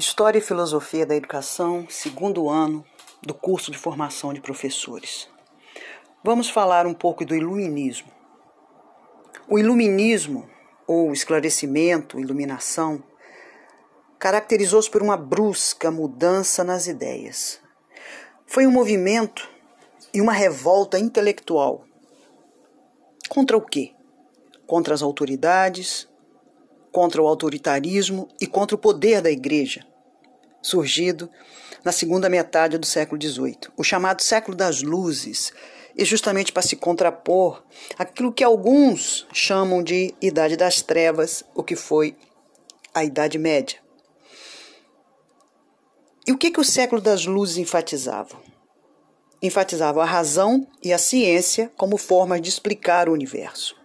História e Filosofia da Educação, segundo ano do curso de formação de professores. Vamos falar um pouco do iluminismo. O iluminismo, ou esclarecimento, iluminação, caracterizou-se por uma brusca mudança nas ideias. Foi um movimento e uma revolta intelectual. Contra o quê? Contra as autoridades, contra o autoritarismo e contra o poder da Igreja, surgido na segunda metade do século XVIII, o chamado século das luzes, e justamente para se contrapor aquilo que alguns chamam de Idade das Trevas, o que foi a Idade Média. E o que, que o século das luzes enfatizava? Enfatizava a razão e a ciência como formas de explicar o universo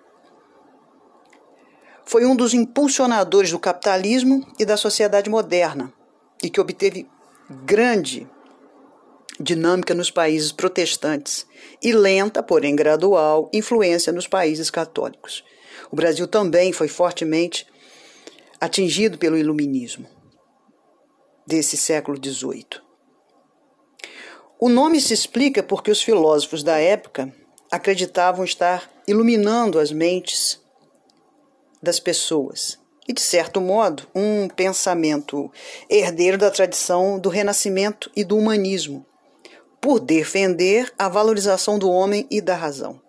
foi um dos impulsionadores do capitalismo e da sociedade moderna e que obteve grande dinâmica nos países protestantes e lenta, porém gradual, influência nos países católicos. O Brasil também foi fortemente atingido pelo iluminismo desse século XVIII. O nome se explica porque os filósofos da época acreditavam estar iluminando as mentes das pessoas. E, de certo modo, um pensamento herdeiro da tradição do Renascimento e do humanismo, por defender a valorização do homem e da razão.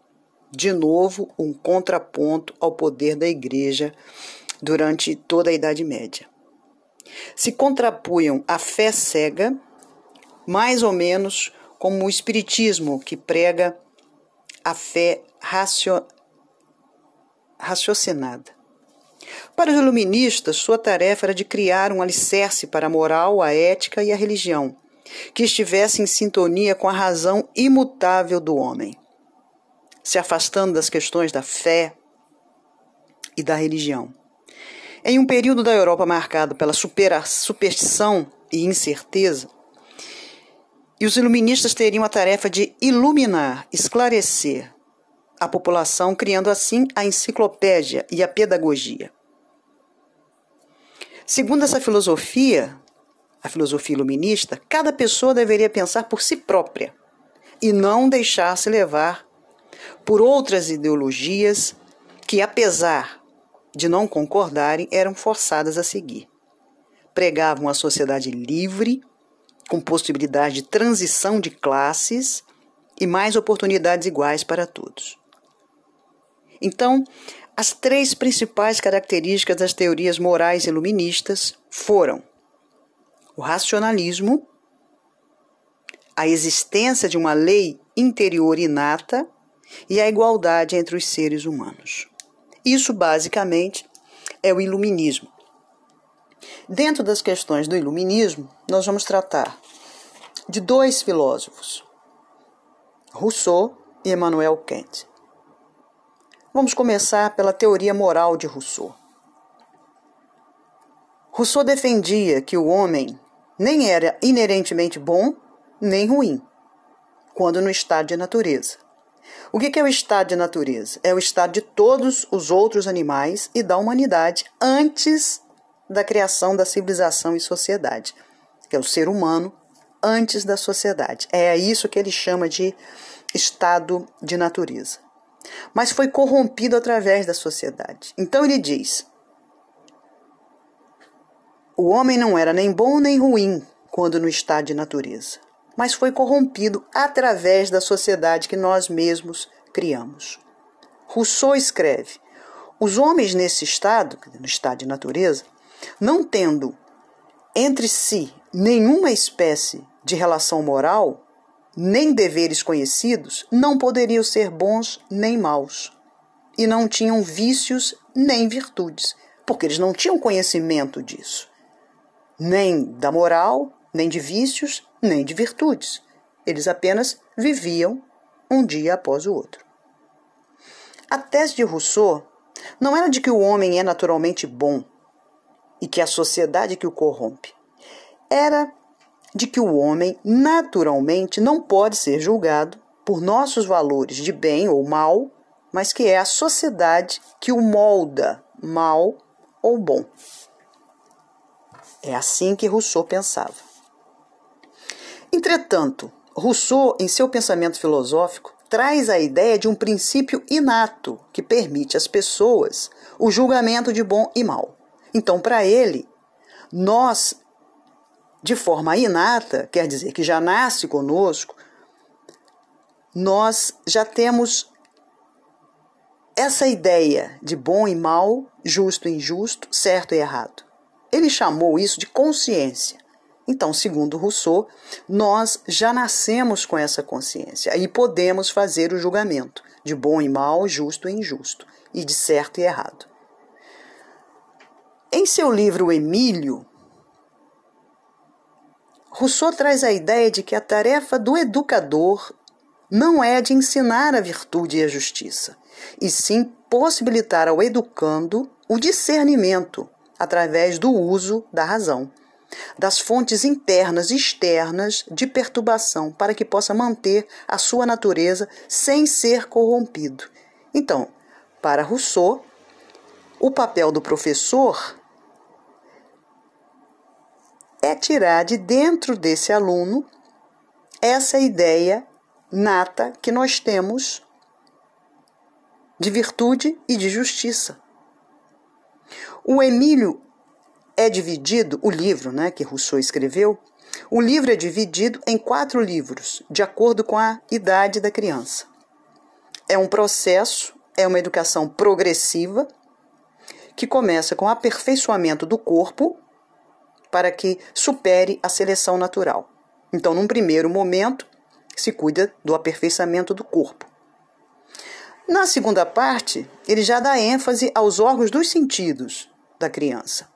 De novo, um contraponto ao poder da Igreja durante toda a Idade Média. Se contrapunham a fé cega, mais ou menos como o Espiritismo, que prega a fé racio... raciocinada. Para os iluministas, sua tarefa era de criar um alicerce para a moral, a ética e a religião, que estivesse em sintonia com a razão imutável do homem, se afastando das questões da fé e da religião. Em um período da Europa marcado pela superstição e incerteza, e os iluministas teriam a tarefa de iluminar, esclarecer a população, criando assim a enciclopédia e a pedagogia. Segundo essa filosofia, a filosofia iluminista, cada pessoa deveria pensar por si própria e não deixar-se levar por outras ideologias que, apesar de não concordarem, eram forçadas a seguir. Pregavam uma sociedade livre, com possibilidade de transição de classes e mais oportunidades iguais para todos. Então, as três principais características das teorias morais iluministas foram o racionalismo, a existência de uma lei interior inata e a igualdade entre os seres humanos. Isso, basicamente, é o iluminismo. Dentro das questões do iluminismo, nós vamos tratar de dois filósofos, Rousseau e Emmanuel Kant. Vamos começar pela teoria moral de Rousseau. Rousseau defendia que o homem nem era inerentemente bom nem ruim, quando no estado de natureza. O que é o estado de natureza? É o estado de todos os outros animais e da humanidade antes da criação da civilização e sociedade, que é o ser humano antes da sociedade. É isso que ele chama de estado de natureza mas foi corrompido através da sociedade. Então ele diz: o homem não era nem bom nem ruim quando no estado de natureza, mas foi corrompido através da sociedade que nós mesmos criamos. Rousseau escreve: os homens nesse estado, no estado de natureza, não tendo entre si nenhuma espécie de relação moral, nem deveres conhecidos, não poderiam ser bons nem maus, e não tinham vícios nem virtudes, porque eles não tinham conhecimento disso, nem da moral, nem de vícios, nem de virtudes. Eles apenas viviam um dia após o outro. A tese de Rousseau não era de que o homem é naturalmente bom e que a sociedade que o corrompe. Era de que o homem naturalmente não pode ser julgado por nossos valores de bem ou mal, mas que é a sociedade que o molda, mal ou bom. É assim que Rousseau pensava. Entretanto, Rousseau, em seu pensamento filosófico, traz a ideia de um princípio inato que permite às pessoas o julgamento de bom e mal. Então, para ele, nós, de forma inata, quer dizer que já nasce conosco, nós já temos essa ideia de bom e mal, justo e injusto, certo e errado. Ele chamou isso de consciência. Então, segundo Rousseau, nós já nascemos com essa consciência e podemos fazer o julgamento de bom e mal, justo e injusto, e de certo e errado. Em seu livro Emílio, Rousseau traz a ideia de que a tarefa do educador não é de ensinar a virtude e a justiça, e sim possibilitar ao educando o discernimento através do uso da razão, das fontes internas e externas de perturbação, para que possa manter a sua natureza sem ser corrompido. Então, para Rousseau, o papel do professor é tirar de dentro desse aluno essa ideia nata que nós temos de virtude e de justiça. O Emílio é dividido, o livro né, que Rousseau escreveu, o livro é dividido em quatro livros, de acordo com a idade da criança. É um processo, é uma educação progressiva, que começa com o aperfeiçoamento do corpo para que supere a seleção natural. Então, num primeiro momento, se cuida do aperfeiçoamento do corpo. Na segunda parte, ele já dá ênfase aos órgãos dos sentidos da criança.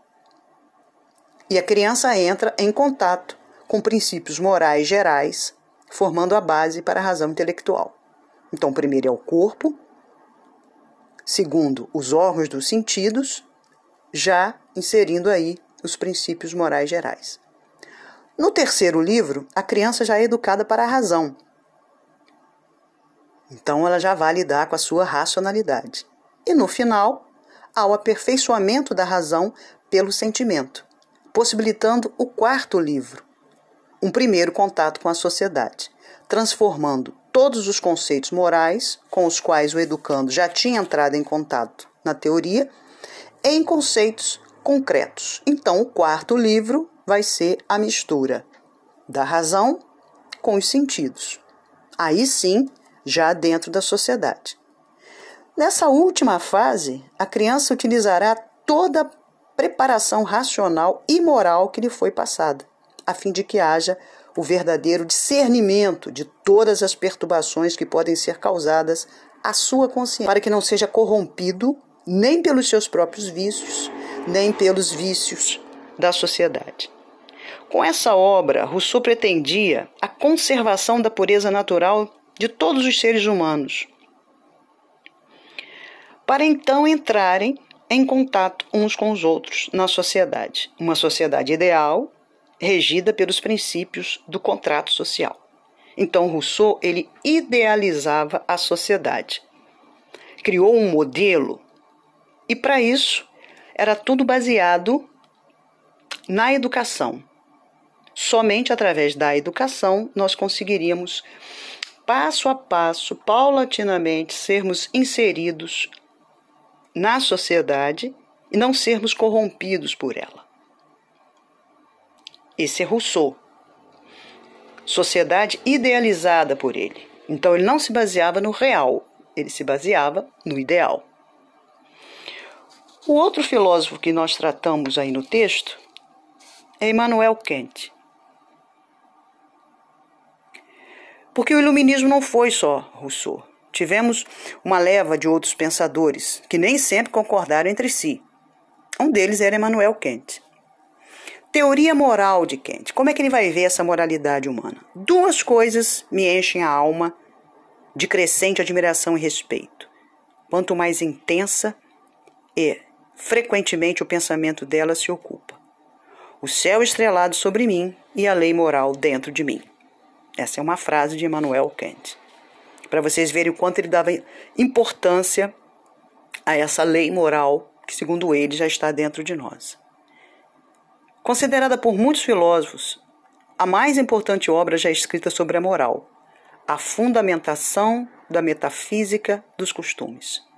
E a criança entra em contato com princípios morais gerais, formando a base para a razão intelectual. Então, primeiro é o corpo, segundo, os órgãos dos sentidos, já inserindo aí os princípios morais gerais. No terceiro livro, a criança já é educada para a razão. Então ela já vai lidar com a sua racionalidade. E no final, há o aperfeiçoamento da razão pelo sentimento, possibilitando o quarto livro, um primeiro contato com a sociedade, transformando todos os conceitos morais com os quais o educando já tinha entrado em contato na teoria em conceitos concretos. Então, o quarto livro vai ser a mistura da razão com os sentidos. Aí sim, já dentro da sociedade. Nessa última fase, a criança utilizará toda a preparação racional e moral que lhe foi passada, a fim de que haja o verdadeiro discernimento de todas as perturbações que podem ser causadas à sua consciência, para que não seja corrompido nem pelos seus próprios vícios, nem pelos vícios da sociedade. Com essa obra, Rousseau pretendia a conservação da pureza natural de todos os seres humanos, para então entrarem em contato uns com os outros na sociedade, uma sociedade ideal regida pelos princípios do contrato social. Então Rousseau ele idealizava a sociedade, criou um modelo e para isso era tudo baseado na educação. Somente através da educação nós conseguiríamos, passo a passo, paulatinamente, sermos inseridos na sociedade e não sermos corrompidos por ela. Esse é Rousseau. Sociedade idealizada por ele. Então ele não se baseava no real, ele se baseava no ideal. O outro filósofo que nós tratamos aí no texto é Immanuel Kant. Porque o iluminismo não foi só Rousseau. Tivemos uma leva de outros pensadores que nem sempre concordaram entre si. Um deles era Emmanuel Kant. Teoria moral de Kant. Como é que ele vai ver essa moralidade humana? Duas coisas me enchem a alma de crescente admiração e respeito. Quanto mais intensa e frequentemente o pensamento dela se ocupa. O céu estrelado sobre mim e a lei moral dentro de mim. Essa é uma frase de Immanuel Kant. Para vocês verem o quanto ele dava importância a essa lei moral que, segundo ele, já está dentro de nós. Considerada por muitos filósofos a mais importante obra já escrita sobre a moral, a fundamentação da metafísica dos costumes.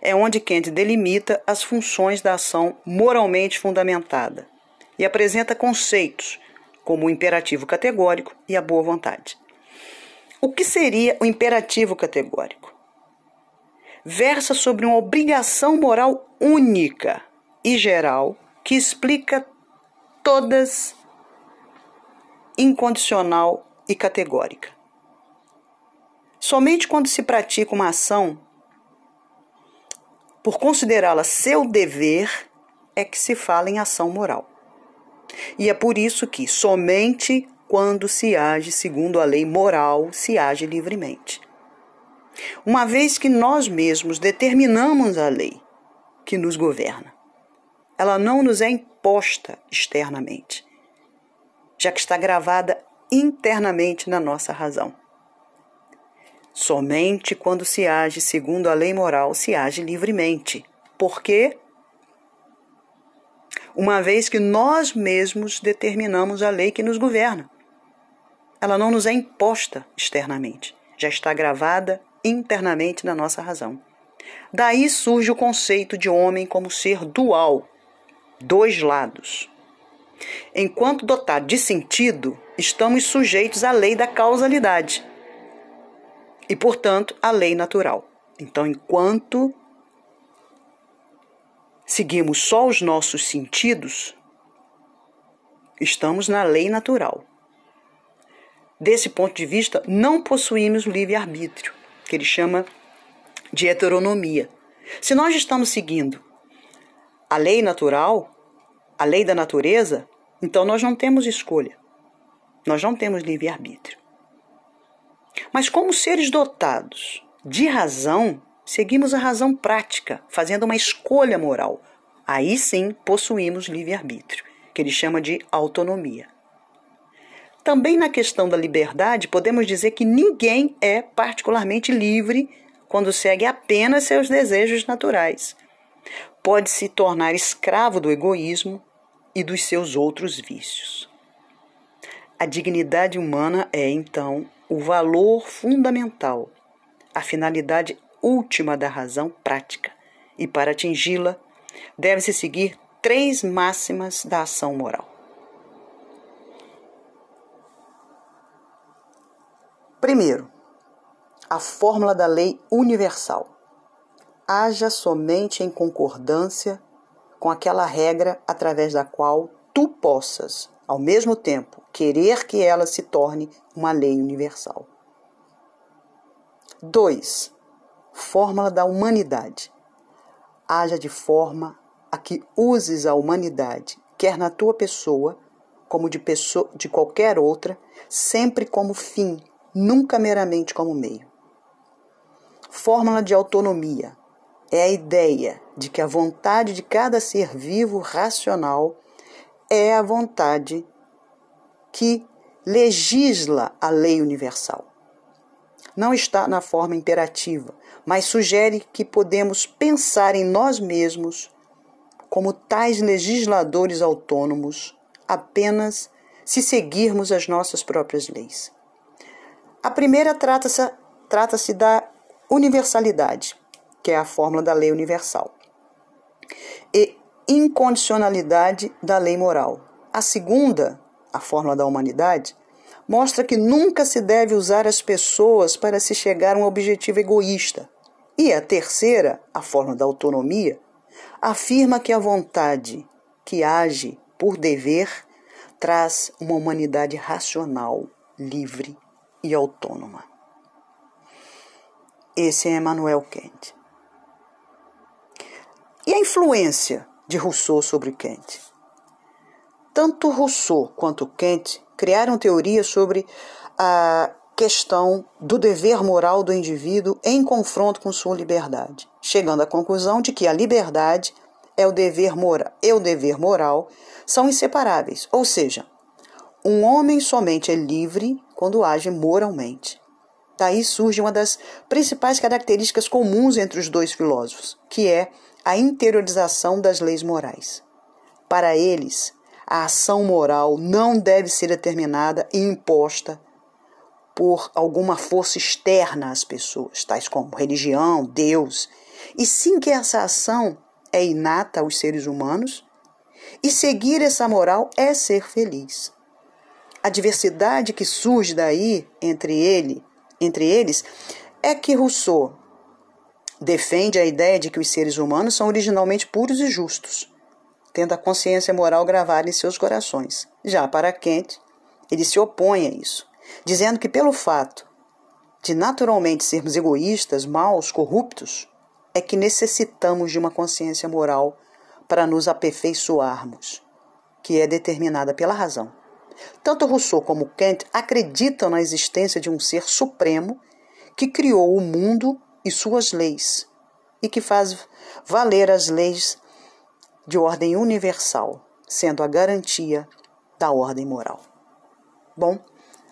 É onde Kant delimita as funções da ação moralmente fundamentada e apresenta conceitos como o imperativo categórico e a boa vontade. O que seria o imperativo categórico? Versa sobre uma obrigação moral única e geral que explica todas incondicional e categórica. Somente quando se pratica uma ação por considerá-la seu dever é que se fala em ação moral. E é por isso que somente quando se age segundo a lei moral se age livremente. Uma vez que nós mesmos determinamos a lei que nos governa, ela não nos é imposta externamente, já que está gravada internamente na nossa razão. Somente quando se age segundo a lei moral se age livremente. Por quê? Uma vez que nós mesmos determinamos a lei que nos governa. Ela não nos é imposta externamente, já está gravada internamente na nossa razão. Daí surge o conceito de homem como ser dual, dois lados. Enquanto dotado de sentido, estamos sujeitos à lei da causalidade e, portanto, a lei natural. Então, enquanto seguimos só os nossos sentidos, estamos na lei natural. Desse ponto de vista, não possuímos livre-arbítrio, que ele chama de heteronomia. Se nós estamos seguindo a lei natural, a lei da natureza, então nós não temos escolha. Nós não temos livre-arbítrio. Mas, como seres dotados de razão, seguimos a razão prática, fazendo uma escolha moral. Aí sim possuímos livre-arbítrio, que ele chama de autonomia. Também na questão da liberdade, podemos dizer que ninguém é particularmente livre quando segue apenas seus desejos naturais. Pode se tornar escravo do egoísmo e dos seus outros vícios. A dignidade humana é, então, o valor fundamental, a finalidade última da razão prática, e para atingi-la, deve-se seguir três máximas da ação moral. Primeiro, a fórmula da lei universal. Haja somente em concordância com aquela regra através da qual tu possas, ao mesmo tempo, querer que ela se torne uma lei universal. 2. Fórmula da humanidade. Haja de forma a que uses a humanidade, quer na tua pessoa, como de, pessoa, de qualquer outra, sempre como fim, nunca meramente como meio. Fórmula de autonomia é a ideia de que a vontade de cada ser vivo racional é a vontade que legisla a lei universal. Não está na forma imperativa, mas sugere que podemos pensar em nós mesmos como tais legisladores autônomos apenas se seguirmos as nossas próprias leis. A primeira trata-se trata da universalidade, que é a fórmula da lei universal, e incondicionalidade da lei moral. A segunda, a fórmula da humanidade, mostra que nunca se deve usar as pessoas para se chegar a um objetivo egoísta. E a terceira, a fórmula da autonomia, afirma que a vontade que age por dever traz uma humanidade racional, livre e autônoma. Esse é Emmanuel Kant. E a influência de Rousseau sobre Kant? Tanto Rousseau quanto Kant criaram teorias sobre a questão do dever moral do indivíduo em confronto com sua liberdade, chegando à conclusão de que a liberdade é o dever moral, e o dever moral são inseparáveis, ou seja, um homem somente é livre quando age moralmente. Daí surge uma das principais características comuns entre os dois filósofos, que é a interiorização das leis morais. Para eles, A ação moral não deve ser determinada e imposta por alguma força externa às pessoas, tais como religião, Deus, e sim que essa ação é inata aos seres humanos e seguir essa moral é ser feliz. A diversidade que surge daí entre ele, entre eles, é que Rousseau defende a ideia de que os seres humanos são originalmente puros e justos, tendo a consciência moral gravada em seus corações. Já para Kant, ele se opõe a isso, dizendo que pelo fato de naturalmente sermos egoístas, maus, corruptos, é que necessitamos de uma consciência moral para nos aperfeiçoarmos, que é determinada pela razão. Tanto Rousseau como Kant acreditam na existência de um ser supremo que criou o mundo e suas leis e que faz valer as leis de ordem universal, sendo a garantia da ordem moral. Bom,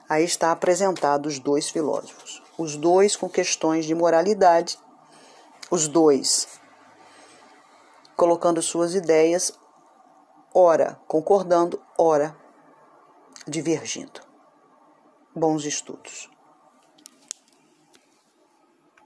aí está apresentado os dois filósofos, os dois com questões de moralidade, os dois colocando suas ideias, ora concordando, ora divergindo. Bons estudos.